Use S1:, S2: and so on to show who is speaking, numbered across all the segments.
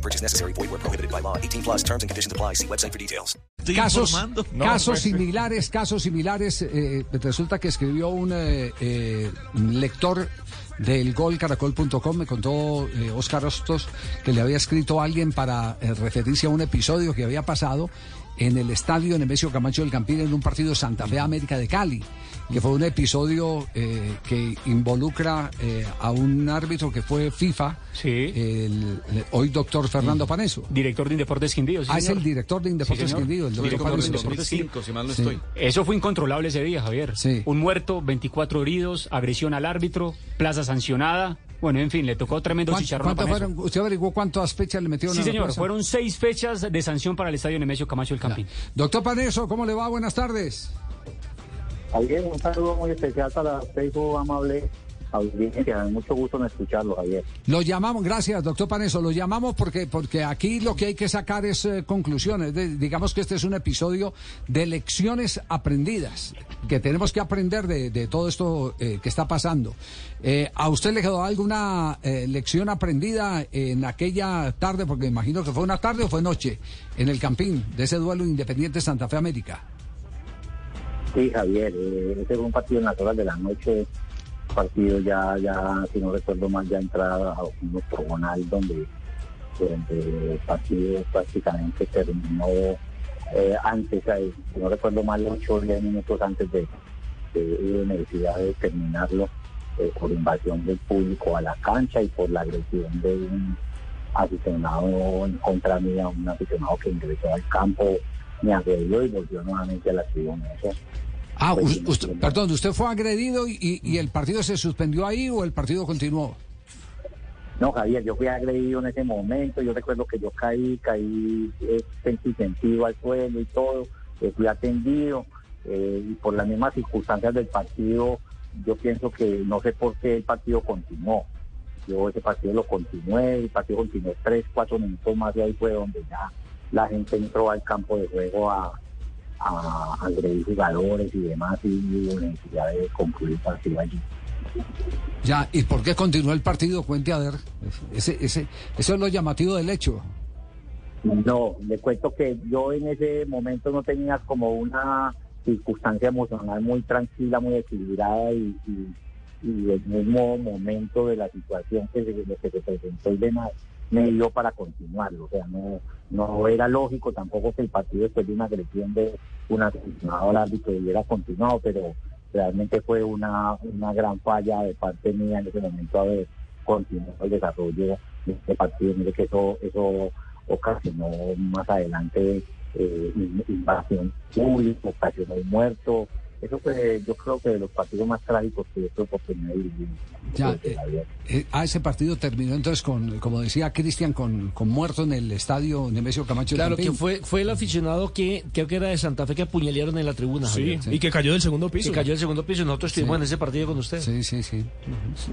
S1: No purchase necessary. Void where prohibited by law. 18 plus terms and conditions apply. See website for details.
S2: Casos.
S3: No,
S2: casos similares, casos similares. eh, resulta que escribió un eh, eh, lector del golcaracol.com, me contó eh, Oscar Hostos que le había escrito a alguien para eh, referirse a un episodio que había pasado en el estadio Nemesio Camacho del Campín en un partido Santa Fe América de Cali, que fue un episodio eh, que involucra eh, a un árbitro que fue FIFA,
S4: Sí.
S2: el, el hoy doctor Fernando Paneso.
S4: Director de Indeportes Quindío. sí,
S2: Ah, es el director de Indeportes. Quindío, el doctor
S4: Director de
S2: Paneso.
S4: Indeportes Quindío.
S3: 2005, si mal no
S2: Sí.
S3: estoy.
S4: Eso fue incontrolable ese día, Javier.
S2: Sí.
S4: Un muerto, 24 heridos, agresión al árbitro, plaza sancionada. Bueno, en fin, le tocó tremendo
S2: ¿Cuánto-
S4: chicharrón
S2: fueron? ¿Usted averiguó cuántas fechas le metieron
S4: Sí,
S2: a la
S4: señor.
S2: plaza?
S4: Fueron seis fechas de sanción para el estadio Nemesio Camacho del Campín.
S2: Doctor Paneso, ¿cómo le va? Buenas tardes.
S5: Javier, un saludo muy especial para usted, su amable audiencia. Mucho gusto en escucharlo, Javier.
S2: Lo llamamos, gracias, doctor Paneso, lo llamamos porque, porque aquí lo que hay que sacar es eh, conclusiones. De- digamos que este es un episodio de lecciones aprendidas, que tenemos que aprender de, de todo esto eh, que está pasando. Eh, ¿A usted le quedó alguna eh, lección aprendida en aquella tarde? Porque imagino que fue una tarde o fue noche, en el Campín, de ese duelo Independiente Santa Fe América.
S5: Sí, Javier, ese fue un partido horas de la noche. Partido ya, ya, si no recuerdo mal, ya entrada a un octogonal donde, donde el partido prácticamente terminó eh, antes, eh, si no recuerdo mal, 8 o 10 minutos antes de, de, hubo necesidad de terminarlo eh, por invasión del público a la cancha y por la agresión de un aficionado en contra mía, un aficionado que ingresó al campo, me agredió y volvió nuevamente a la tribuna.
S2: Ah, us- usted- perdón, ¿usted fue agredido y, y- el partido se suspendió ahí o el partido continuó?
S5: No, Javier, yo fui agredido en ese momento. Yo recuerdo que yo caí, caí eh, al suelo y todo. eh, fui atendido eh, y por las mismas circunstancias del partido, yo pienso que no sé por qué el partido continuó. Yo ese partido lo continué, el partido continuó tres, cuatro minutos más y ahí fue donde ya la gente entró al campo de juego a, a agredir jugadores y demás y hubo necesidad de concluir el partido allí.
S2: Ya, ¿y por qué continuó el partido? Cuente a ver. Ese, ese, eso es lo llamativo del hecho.
S5: No, le cuento que yo en ese momento no tenía como una circunstancia emocional muy tranquila, muy equilibrada y, y, y el mismo momento de la situación que se, que se presentó y demás me dio para continuarlo. O sea, no, no era lógico tampoco que el partido después de una agresión de un aficionado al árbitro hubiera continuado, pero realmente fue una, una gran falla de parte mía en ese momento haber continuado el desarrollo de este partido. Mire que eso, eso ocasionó más adelante eh, in- invasión pública, ocasionó muerto. Eso fue, yo creo que de los partidos más trágicos que yo tuve oportunidad de vivir.
S2: Ya,
S5: vida.
S2: Eh, ah, ese partido terminó entonces con, como decía Cristian, con, con muerto en el estadio Nemesio Camacho. del
S6: Claro, que fue, fue el aficionado que creo que era de Santa Fe que apuñalearon en la tribuna.
S3: Sí,
S6: Javier.
S3: y que cayó del segundo
S6: Que
S3: piso.
S6: cayó el segundo piso y nosotros estuvimos en ese partido con usted.
S2: Sí, sí, sí.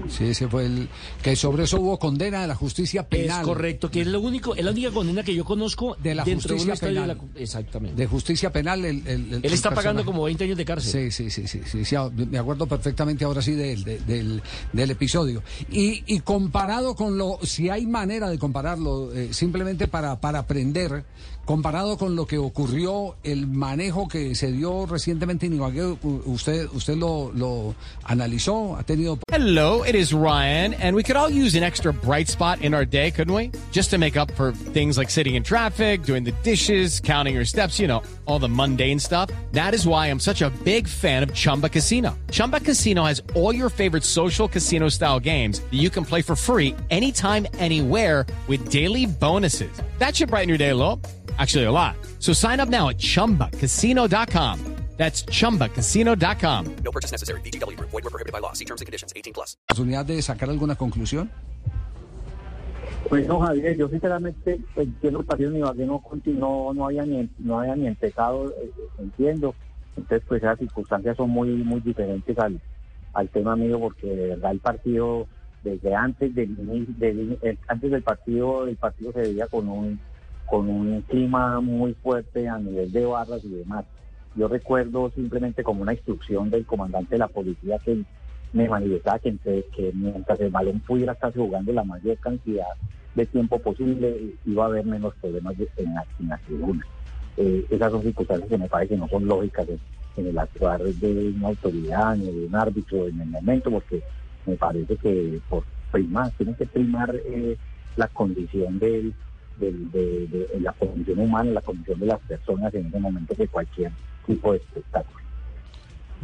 S2: Sí, ese fue el. Que sobre eso hubo condena de la justicia
S6: Es
S2: penal.
S6: correcto, que es lo único, es la única condena que yo conozco
S2: De la
S6: de
S2: justicia
S6: de
S2: penal.
S6: la- exactamente.
S2: De justicia penal. El, el- el-
S6: Él está
S2: el
S6: pagando como 20 años de cárcel.
S2: Sí, sí, sí, sí, sí, ah, me acuerdo perfectamente ahora sí del, de- del, episodio. Y, y comparado con lo, si hay manera de compararlo, eh, simplemente para, para aprender, comparado con lo que ocurrió, el manejo que se dio recientemente en Ibagué, usted, usted lo, lo analizó, ha tenido...
S7: Hello, it is Ryan, and we could all use an extra bright spot in our day, couldn't we? Just to make up for things like sitting in traffic, doing the dishes, counting your steps, you know, all the mundane stuff. That is why I'm such a big fan of Chumba Casino. Chumba Casino has all your favorite social casino style games that you can play for free anytime, anywhere with daily bonuses. That should brighten your day a. Actually, a lot. So sign up now at chumbacasino.com. That's chumbacasino.com.
S1: No purchase necessary. VGW Group. Void were prohibited by law. See terms and conditions. 18 plus.
S2: oportunidad de sacar alguna conclusión?
S5: Pues no, Javier, yo sinceramente pues, entiendo el partido de Ibagué no, continuó, no había ni no había ni empezado, eh, entiendo. Entonces, pues esas circunstancias son muy muy diferentes al, al tema mío, porque de verdad el partido, desde antes del, del- el- antes del partido, el partido se veía con un con un clima muy fuerte a nivel de barras y demás. Yo recuerdo simplemente como una instrucción del comandante de la policía que me manifestaba que, mientras el balón pudiera estarse jugando la mayor cantidad de tiempo posible, iba a haber menos problemas en la, en la tribuna. Eh, esas son circunstancias que me parece que no son lógicas en, en el actuar de una autoridad ni de un árbitro en el momento, porque me parece que por primar, tiene que primar eh, la condición del, del- de, de- la condición humana, la condición de las personas en ese momento que cualquier tipo de espectáculo.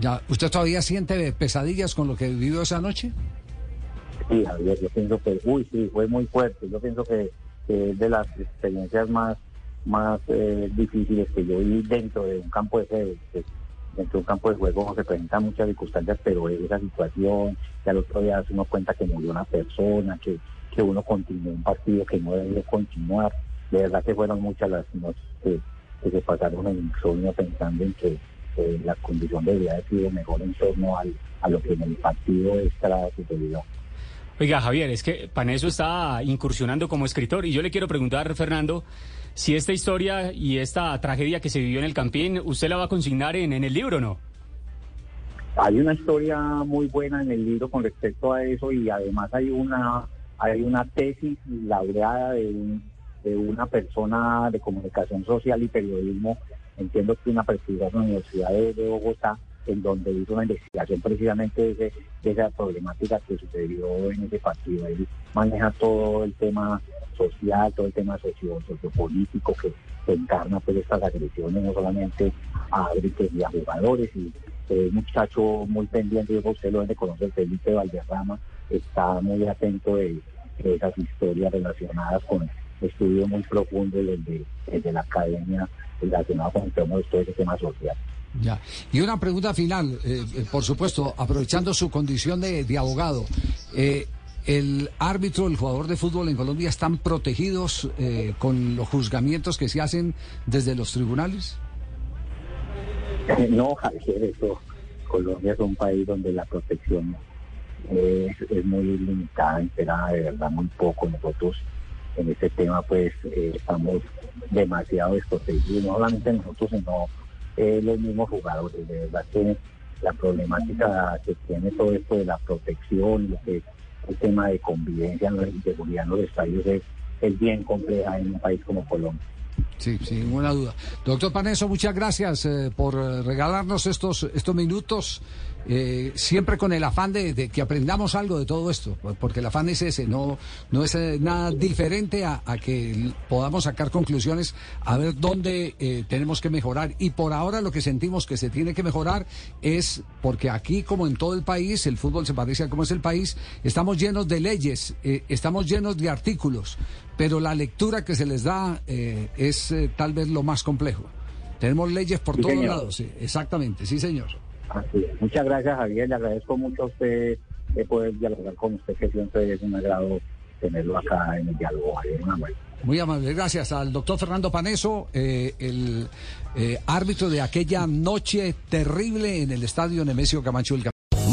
S2: Ya, ¿Usted todavía siente pesadillas con lo que vivió esa noche?
S5: Sí, Javier, yo pienso que, uy, sí, fue muy fuerte. Yo pienso que, que es de las experiencias más, más eh, difíciles que yo vi dentro de un campo de juego. que Dentro de un campo de juego se presentan muchas circunstancias, pero esa situación, que al otro día uno cuenta que murió una persona, que, que uno continuó un partido que no debía continuar. De verdad que fueron muchas las noches que, que se pasaron en insomnio pensando en que eh, la condición debería haber sido mejor en torno al, a lo que en el partido extra sucedió.
S4: Oiga, Javier, es que Paneso está incursionando como escritor y yo le quiero preguntar, Fernando, si esta historia y esta tragedia que se vivió en el Campín, ¿usted la va a consignar en, en el libro o no?
S5: Hay una historia muy buena en el libro con respecto a eso y además hay una hay una tesis laureada de, un- de una persona de comunicación social y periodismo, entiendo que una prestigiosa universidad de, Bogotá, en donde hizo una investigación precisamente de, ese- de esa problemática que sucedió en ese partido. Él maneja todo el tema social, todo el tema socio, sociopolítico que, encarna pues estas agresiones, no solamente a árbitros y a jugadores, y muchacho muy pendiente, yo usted lo debe conocer, Felipe Valderrama, está muy atento de esas historias relacionadas con estudios muy profundos desde, desde la academia relacionados con todo ese tema social.
S2: Ya. Y una pregunta final, eh, eh, por supuesto, aprovechando su condición de, de abogado. eh, ¿El árbitro, el jugador de fútbol en Colombia están protegidos eh, con los juzgamientos que se hacen desde los tribunales?
S5: No, Javier, eso, Colombia es un país donde la protección es, es muy limitada, esperada de verdad muy poco. Nosotros en este tema pues eh, estamos demasiado desprotegidos, no solamente nosotros, sino eh, los mismos jugadores. De verdad que la problemática que tiene todo esto de la protección, lo el tema de convivencia, la inseguridad en los estadios es, es bien compleja en un país como Colombia.
S2: Sí, sin ninguna duda. Doctor Paneso, muchas gracias eh, por eh, regalarnos estos, estos minutos, eh, siempre con el afán de, que aprendamos algo de todo esto, porque el afán es ese, no, no es nada diferente a, que podamos sacar conclusiones, a ver dónde tenemos que mejorar. Y por ahora lo que sentimos que se tiene que mejorar es porque aquí, como en todo el país, el fútbol se parece a cómo es el país, estamos llenos de leyes, estamos llenos de artículos, pero la lectura que se les da es eh, tal vez lo más complejo. Tenemos leyes por
S5: Sí,
S2: todos
S5: señor.
S2: lados, sí, exactamente, sí señor.
S5: Así es. Muchas gracias, Javier. Le agradezco mucho a usted de poder dialogar con usted, que siempre es un agrado tenerlo acá en el diálogo. Javier.
S2: Muy amable, gracias al doctor Fernando Paneso, eh, el eh, árbitro de aquella noche terrible en el estadio Nemesio Camacho del